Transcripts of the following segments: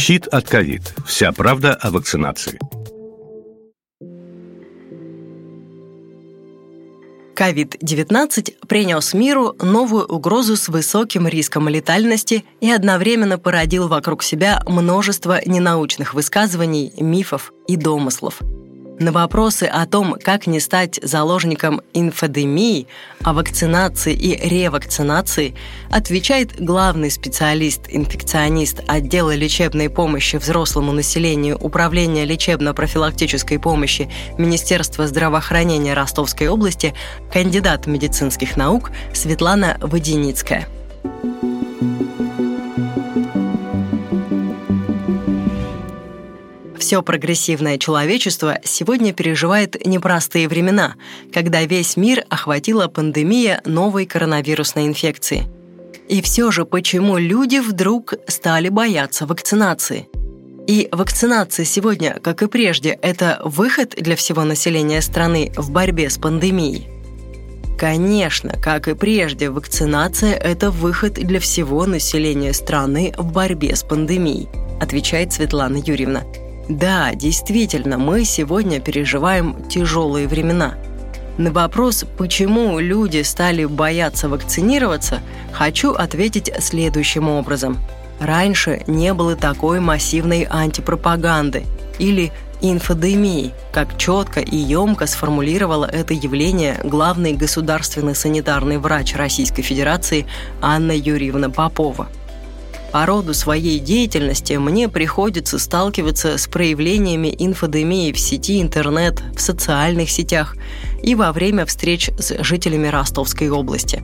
Щит от ковид. Вся правда о вакцинации. COVID-19 принес миру новую угрозу с высоким риском летальности и одновременно породил вокруг себя множество ненаучных высказываний, мифов и домыслов – на вопросы о том, как не стать заложником инфодемии, о вакцинации и ревакцинации, отвечает главный специалист-инфекционист отдела лечебной помощи взрослому населению Управления лечебно-профилактической помощи Министерства здравоохранения Ростовской области, кандидат медицинских наук Светлана Воденицкая. Все прогрессивное человечество сегодня переживает непростые времена, когда весь мир охватила пандемия новой коронавирусной инфекции. И все же почему люди вдруг стали бояться вакцинации? И вакцинация сегодня, как и прежде, это выход для всего населения страны в борьбе с пандемией? Конечно, как и прежде, вакцинация – это выход для всего населения страны в борьбе с пандемией, отвечает Светлана Юрьевна. Да, действительно, мы сегодня переживаем тяжелые времена. На вопрос, почему люди стали бояться вакцинироваться, хочу ответить следующим образом. Раньше не было такой массивной антипропаганды или инфодемии, как четко и емко сформулировала это явление главный государственный санитарный врач Российской Федерации Анна Юрьевна Попова – по роду своей деятельности мне приходится сталкиваться с проявлениями инфодемии в сети интернет, в социальных сетях и во время встреч с жителями Ростовской области.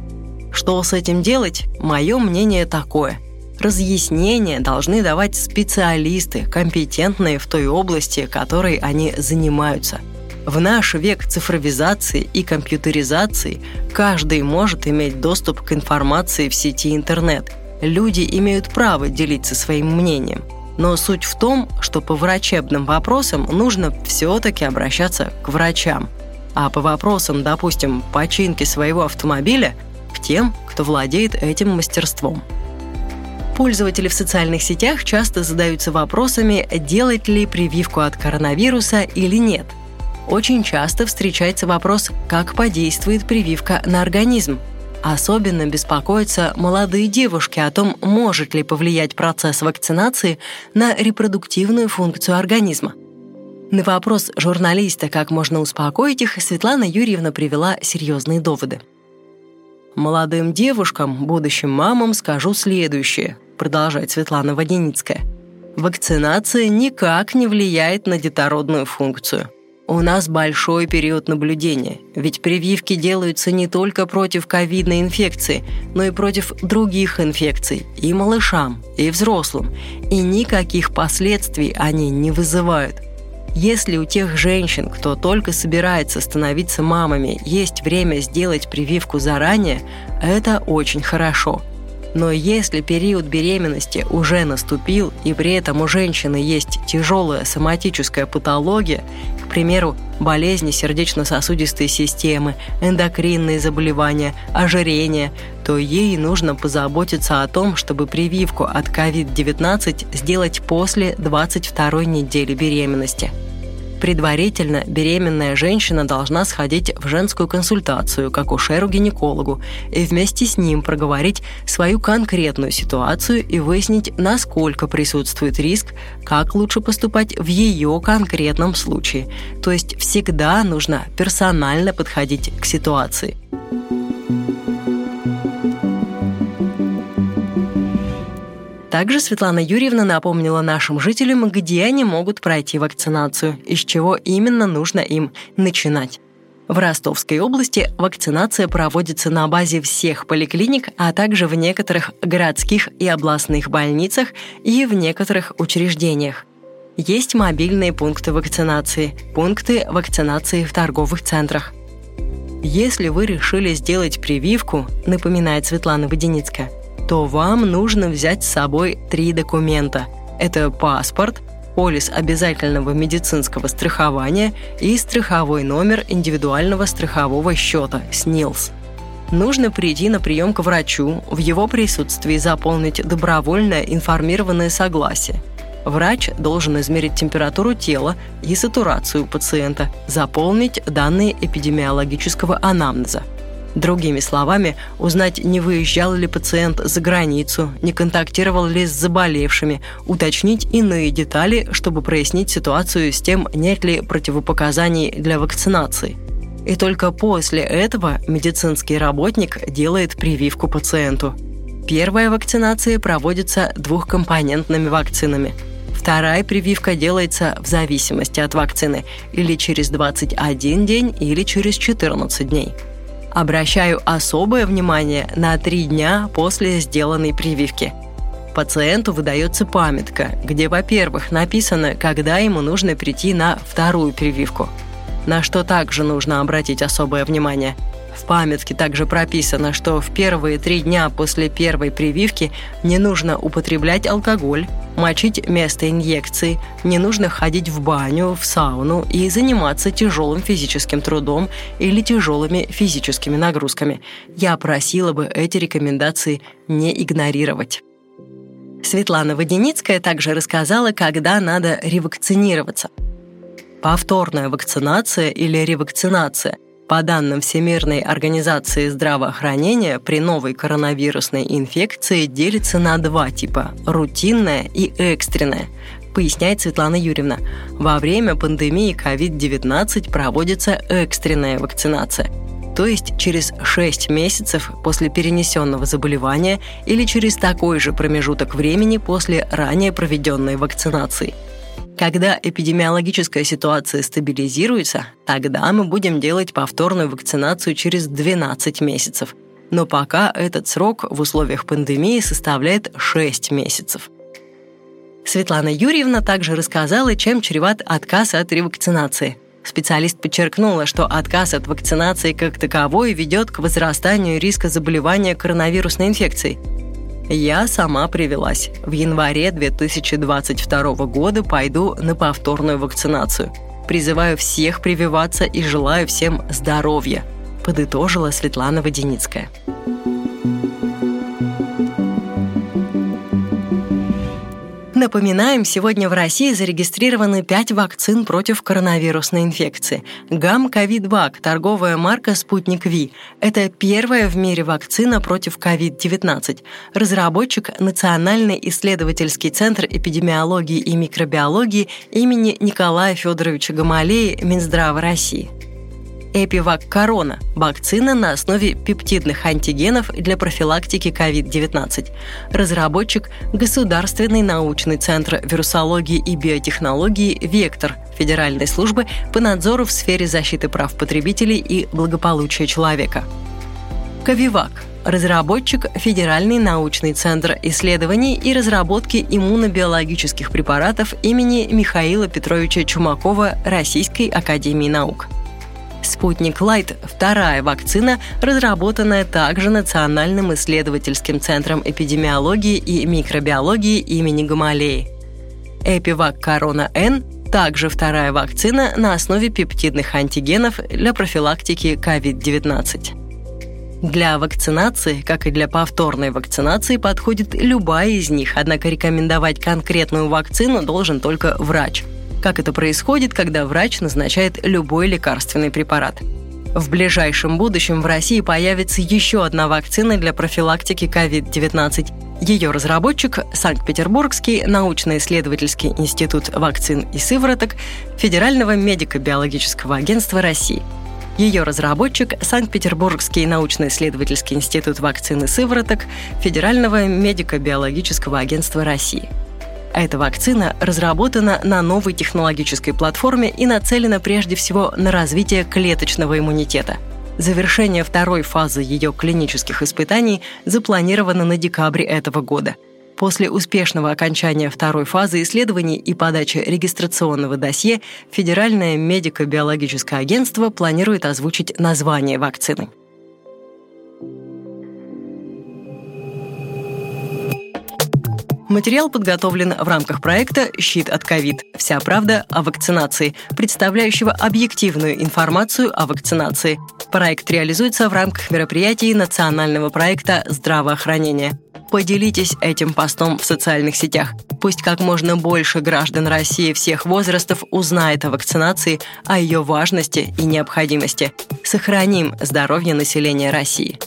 Что с этим делать? Мое мнение такое. Разъяснения должны давать специалисты, компетентные в той области, которой они занимаются. В наш век цифровизации и компьютеризации каждый может иметь доступ к информации в сети интернет – Люди имеют право делиться своим мнением. Но суть в том, что по врачебным вопросам нужно все-таки обращаться к врачам. А по вопросам, допустим, починки своего автомобиля, к тем, кто владеет этим мастерством. Пользователи в социальных сетях часто задаются вопросами, делать ли прививку от коронавируса или нет. Очень часто встречается вопрос, как подействует прививка на организм, Особенно беспокоятся молодые девушки о том, может ли повлиять процесс вакцинации на репродуктивную функцию организма. На вопрос журналиста, как можно успокоить их, Светлана Юрьевна привела серьезные доводы. «Молодым девушкам, будущим мамам скажу следующее», продолжает Светлана Воденицкая. «Вакцинация никак не влияет на детородную функцию. У нас большой период наблюдения, ведь прививки делаются не только против ковидной инфекции, но и против других инфекций, и малышам, и взрослым, и никаких последствий они не вызывают. Если у тех женщин, кто только собирается становиться мамами, есть время сделать прививку заранее, это очень хорошо – но если период беременности уже наступил, и при этом у женщины есть тяжелая соматическая патология, к примеру, болезни сердечно-сосудистой системы, эндокринные заболевания, ожирение, то ей нужно позаботиться о том, чтобы прививку от COVID-19 сделать после 22 недели беременности. Предварительно беременная женщина должна сходить в женскую консультацию к акушеру-гинекологу и вместе с ним проговорить свою конкретную ситуацию и выяснить, насколько присутствует риск, как лучше поступать в ее конкретном случае. То есть всегда нужно персонально подходить к ситуации – Также Светлана Юрьевна напомнила нашим жителям, где они могут пройти вакцинацию и с чего именно нужно им начинать. В Ростовской области вакцинация проводится на базе всех поликлиник, а также в некоторых городских и областных больницах и в некоторых учреждениях. Есть мобильные пункты вакцинации, пункты вакцинации в торговых центрах. Если вы решили сделать прививку, напоминает Светлана Воденицкая, то вам нужно взять с собой три документа. Это паспорт, полис обязательного медицинского страхования и страховой номер индивидуального страхового счета СНИЛС. Нужно прийти на прием к врачу, в его присутствии заполнить добровольное информированное согласие. Врач должен измерить температуру тела и сатурацию пациента, заполнить данные эпидемиологического анамнеза. Другими словами, узнать, не выезжал ли пациент за границу, не контактировал ли с заболевшими, уточнить иные детали, чтобы прояснить ситуацию с тем, нет ли противопоказаний для вакцинации. И только после этого медицинский работник делает прививку пациенту. Первая вакцинация проводится двухкомпонентными вакцинами – Вторая прививка делается в зависимости от вакцины или через 21 день, или через 14 дней. Обращаю особое внимание на три дня после сделанной прививки. Пациенту выдается памятка, где, во-первых, написано, когда ему нужно прийти на вторую прививку, на что также нужно обратить особое внимание – в памятке также прописано, что в первые три дня после первой прививки не нужно употреблять алкоголь, мочить место инъекции, не нужно ходить в баню, в сауну и заниматься тяжелым физическим трудом или тяжелыми физическими нагрузками. Я просила бы эти рекомендации не игнорировать. Светлана Воденицкая также рассказала, когда надо ревакцинироваться. Повторная вакцинация или ревакцинация по данным Всемирной организации здравоохранения, при новой коронавирусной инфекции делится на два типа – рутинная и экстренная поясняет Светлана Юрьевна. Во время пандемии COVID-19 проводится экстренная вакцинация – то есть через 6 месяцев после перенесенного заболевания или через такой же промежуток времени после ранее проведенной вакцинации – когда эпидемиологическая ситуация стабилизируется, тогда мы будем делать повторную вакцинацию через 12 месяцев. Но пока этот срок в условиях пандемии составляет 6 месяцев. Светлана Юрьевна также рассказала, чем чреват отказ от ревакцинации. Специалист подчеркнула, что отказ от вакцинации как таковой ведет к возрастанию риска заболевания коронавирусной инфекцией – я сама привелась. В январе 2022 года пойду на повторную вакцинацию. Призываю всех прививаться и желаю всем здоровья, подытожила Светлана Воденицкая. Напоминаем, сегодня в России зарегистрированы 5 вакцин против коронавирусной инфекции. Гам Ковид-Вак, торговая марка «Спутник Ви». Это первая в мире вакцина против COVID-19. Разработчик – Национальный исследовательский центр эпидемиологии и микробиологии имени Николая Федоровича Гамалеи Минздрава России. Эпивак Корона – вакцина на основе пептидных антигенов для профилактики COVID-19. Разработчик – Государственный научный центр вирусологии и биотехнологии «Вектор» Федеральной службы по надзору в сфере защиты прав потребителей и благополучия человека. Ковивак разработчик Федеральный научный центр исследований и разработки иммунобиологических препаратов имени Михаила Петровича Чумакова Российской академии наук. «Спутник Лайт» – вторая вакцина, разработанная также Национальным исследовательским центром эпидемиологии и микробиологии имени Гамалеи. Эпивак Корона-Н – также вторая вакцина на основе пептидных антигенов для профилактики COVID-19. Для вакцинации, как и для повторной вакцинации, подходит любая из них, однако рекомендовать конкретную вакцину должен только врач – как это происходит, когда врач назначает любой лекарственный препарат. В ближайшем будущем в России появится еще одна вакцина для профилактики COVID-19. Ее разработчик – Санкт-Петербургский научно-исследовательский институт вакцин и сывороток Федерального медико-биологического агентства России. Ее разработчик – Санкт-Петербургский научно-исследовательский институт вакцин и сывороток Федерального медико-биологического агентства России – эта вакцина разработана на новой технологической платформе и нацелена прежде всего на развитие клеточного иммунитета. Завершение второй фазы ее клинических испытаний запланировано на декабре этого года. После успешного окончания второй фазы исследований и подачи регистрационного досье Федеральное медико-биологическое агентство планирует озвучить название вакцины. Материал подготовлен в рамках проекта «Щит от ковид. Вся правда о вакцинации», представляющего объективную информацию о вакцинации. Проект реализуется в рамках мероприятий национального проекта «Здравоохранение». Поделитесь этим постом в социальных сетях – Пусть как можно больше граждан России всех возрастов узнает о вакцинации, о ее важности и необходимости. Сохраним здоровье населения России.